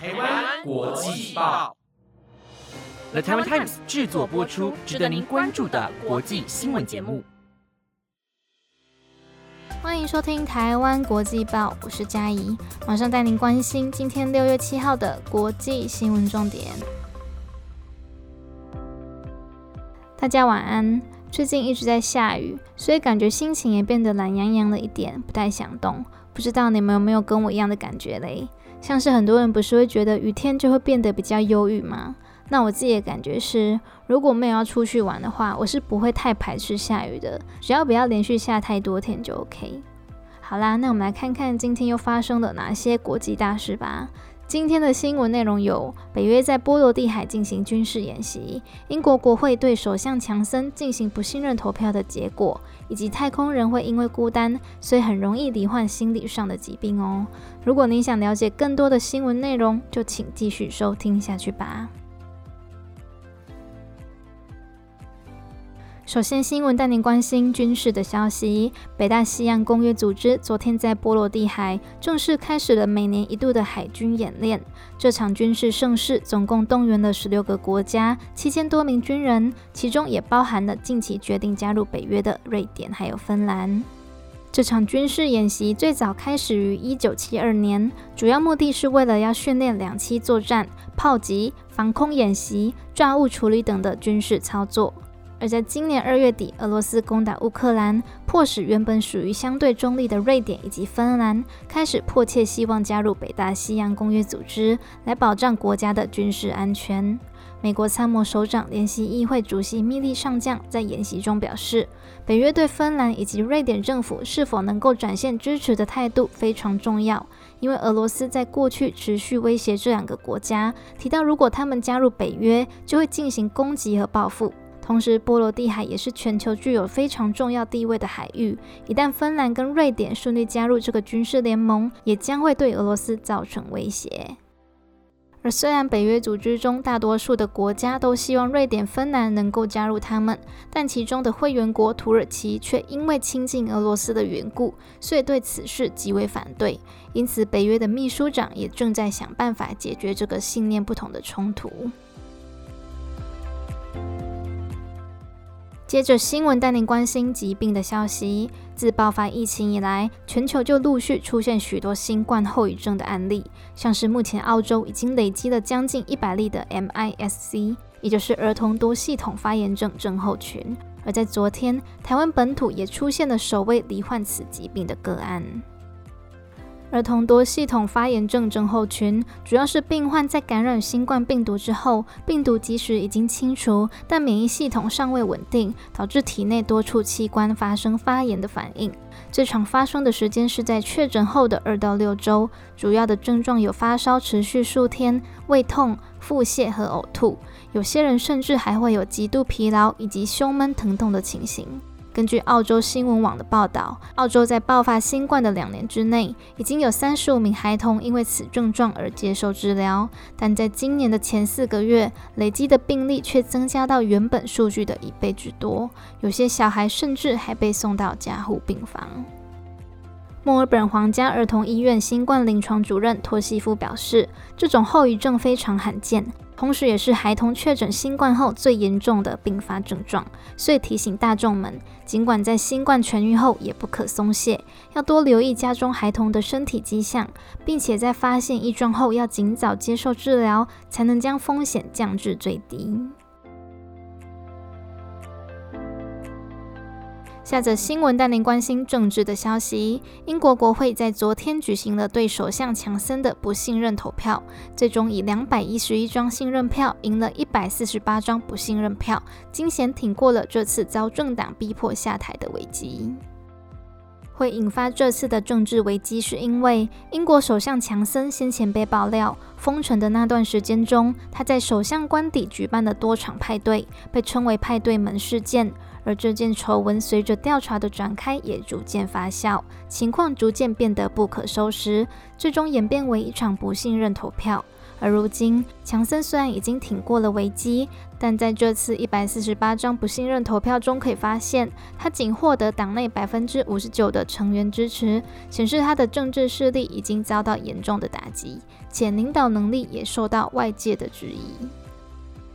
台湾国际报，The Taiwan Times 制作播出，值得您关注的国际新闻节目。欢迎收听台湾国际报，我是嘉怡，马上带您关心今天六月七号的国际新闻重点。大家晚安。最近一直在下雨，所以感觉心情也变得懒洋洋了一点，不太想动。不知道你们有没有跟我一样的感觉嘞？像是很多人不是会觉得雨天就会变得比较忧郁吗？那我自己的感觉是，如果没有要出去玩的话，我是不会太排斥下雨的，只要不要连续下太多天就 OK。好啦，那我们来看看今天又发生了哪些国际大事吧。今天的新闻内容有：北约在波罗的海进行军事演习；英国国会对首相强森进行不信任投票的结果；以及太空人会因为孤单，所以很容易罹患心理上的疾病哦。如果您想了解更多的新闻内容，就请继续收听下去吧。首先，新闻带您关心军事的消息。北大西洋公约组织昨天在波罗的海正式开始了每年一度的海军演练。这场军事盛事总共动员了十六个国家七千多名军人，其中也包含了近期决定加入北约的瑞典还有芬兰。这场军事演习最早开始于一九七二年，主要目的是为了要训练两栖作战、炮击、防空演习、抓物处理等的军事操作。而在今年二月底，俄罗斯攻打乌克兰，迫使原本属于相对中立的瑞典以及芬兰开始迫切希望加入北大西洋公约组织，来保障国家的军事安全。美国参谋首长联席议会主席密利上将在演习中表示，北约对芬兰以及瑞典政府是否能够展现支持的态度非常重要，因为俄罗斯在过去持续威胁这两个国家，提到如果他们加入北约，就会进行攻击和报复。同时，波罗的海也是全球具有非常重要地位的海域。一旦芬兰跟瑞典顺利加入这个军事联盟，也将会对俄罗斯造成威胁。而虽然北约组织中大多数的国家都希望瑞典、芬兰能够加入他们，但其中的会员国土耳其却因为亲近俄罗斯的缘故，所以对此事极为反对。因此，北约的秘书长也正在想办法解决这个信念不同的冲突。接着新闻带您关心疾病的消息。自爆发疫情以来，全球就陆续出现许多新冠后遗症的案例，像是目前澳洲已经累积了将近一百例的 MIS-C，也就是儿童多系统发炎症症候群。而在昨天，台湾本土也出现了首位罹患此疾病的个案。儿童多系统发炎症症候群主要是病患在感染新冠病毒之后，病毒即使已经清除，但免疫系统尚未稳定，导致体内多处器官发生发炎的反应。最常发生的时间是在确诊后的二到六周，主要的症状有发烧持续数天、胃痛、腹泻和呕吐，有些人甚至还会有极度疲劳以及胸闷疼痛的情形。根据澳洲新闻网的报道，澳洲在爆发新冠的两年之内，已经有三十五名孩童因为此症状而接受治疗。但在今年的前四个月，累积的病例却增加到原本数据的一倍之多。有些小孩甚至还被送到加护病房。墨尔本皇家儿童医院新冠临床主任托西夫表示，这种后遗症非常罕见。同时，也是孩童确诊新冠后最严重的并发症状，所以提醒大众们，尽管在新冠痊愈后，也不可松懈，要多留意家中孩童的身体迹象，并且在发现异状后，要尽早接受治疗，才能将风险降至最低。下则新闻带您关心政治的消息。英国国会在昨天举行了对首相强森的不信任投票，最终以两百一十一张信任票赢了一百四十八张不信任票，惊险挺过了这次遭政党逼迫下台的危机。会引发这次的政治危机，是因为英国首相强森先前被爆料封城的那段时间中，他在首相官邸举办了多场派对，被称为“派对门事件”。而这件丑闻随着调查的展开，也逐渐发酵，情况逐渐变得不可收拾，最终演变为一场不信任投票。而如今，强森虽然已经挺过了危机，但在这次一百四十八张不信任投票中，可以发现他仅获得党内百分之五十九的成员支持，显示他的政治势力已经遭到严重的打击，且领导能力也受到外界的质疑。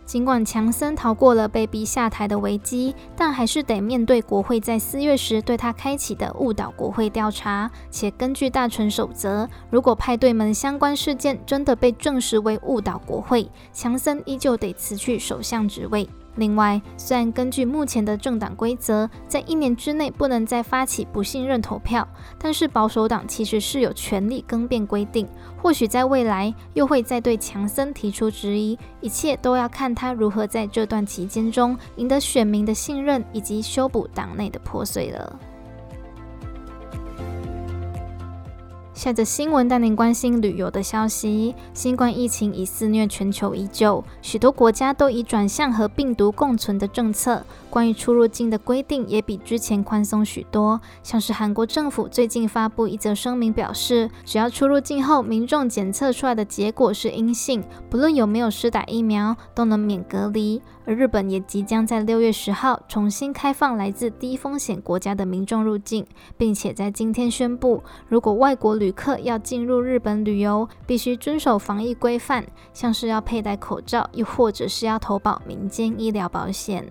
尽管强森逃过了被逼下台的危机，但还是得面对国会在四月时对他开启的误导国会调查。且根据大臣守则，如果派对门相关事件真的被证实为误导国会，强森依旧得辞去首相职位。另外，虽然根据目前的政党规则，在一年之内不能再发起不信任投票，但是保守党其实是有权利更变规定。或许在未来又会再对强森提出质疑，一切都要看他如何在这段期间中赢得选民的信任，以及修补党内的破碎了。下着新闻带您关心旅游的消息。新冠疫情已肆虐全球已久，许多国家都已转向和病毒共存的政策。关于出入境的规定也比之前宽松许多。像是韩国政府最近发布一则声明，表示只要出入境后民众检测出来的结果是阴性，不论有没有施打疫苗，都能免隔离。而日本也即将在六月十号重新开放来自低风险国家的民众入境，并且在今天宣布，如果外国旅客要进入日本旅游，必须遵守防疫规范，像是要佩戴口罩，又或者是要投保民间医疗保险。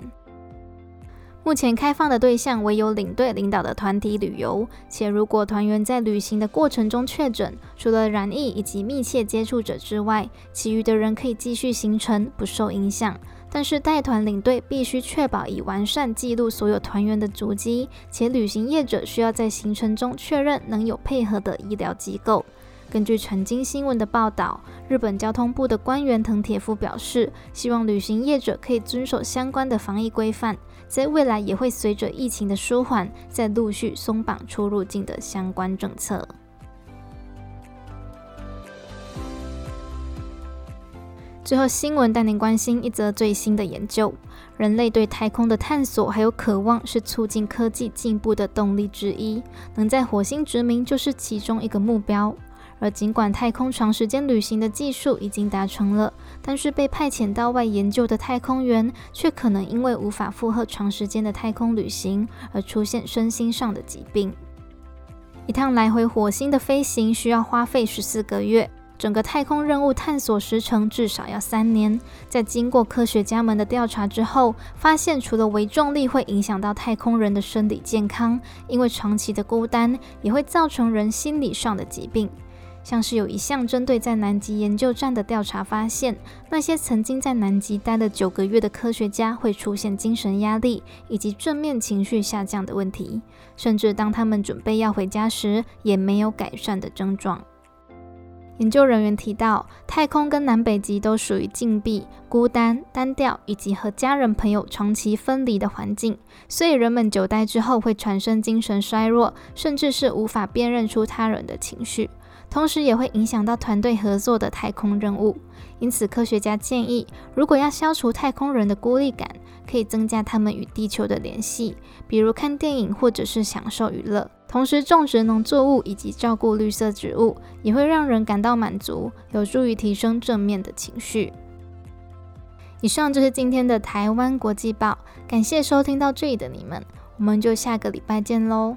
目前开放的对象唯有领队领导的团体旅游，且如果团员在旅行的过程中确诊，除了染疫以及密切接触者之外，其余的人可以继续行程，不受影响。但是带团领队必须确保已完善记录所有团员的足迹，且旅行业者需要在行程中确认能有配合的医疗机构。根据曾经新闻的报道，日本交通部的官员藤铁夫表示，希望旅行业者可以遵守相关的防疫规范，在未来也会随着疫情的舒缓，再陆续松绑出入境的相关政策。最后，新闻带您关心一则最新的研究：人类对太空的探索还有渴望，是促进科技进步的动力之一。能在火星殖民就是其中一个目标。而尽管太空长时间旅行的技术已经达成了，但是被派遣到外研究的太空员却可能因为无法负荷长时间的太空旅行而出现身心上的疾病。一趟来回火星的飞行需要花费十四个月。整个太空任务探索时程至少要三年。在经过科学家们的调查之后，发现除了微重力会影响到太空人的生理健康，因为长期的孤单也会造成人心理上的疾病。像是有一项针对在南极研究站的调查发现，那些曾经在南极待了九个月的科学家会出现精神压力以及正面情绪下降的问题，甚至当他们准备要回家时，也没有改善的症状。研究人员提到，太空跟南北极都属于禁闭、孤单、单调以及和家人朋友长期分离的环境，所以人们久待之后会产生精神衰弱，甚至是无法辨认出他人的情绪，同时也会影响到团队合作的太空任务。因此，科学家建议，如果要消除太空人的孤立感，可以增加他们与地球的联系，比如看电影或者是享受娱乐。同时，种植农作物以及照顾绿色植物，也会让人感到满足，有助于提升正面的情绪。以上就是今天的台湾国际报，感谢收听到这里的你们，我们就下个礼拜见喽。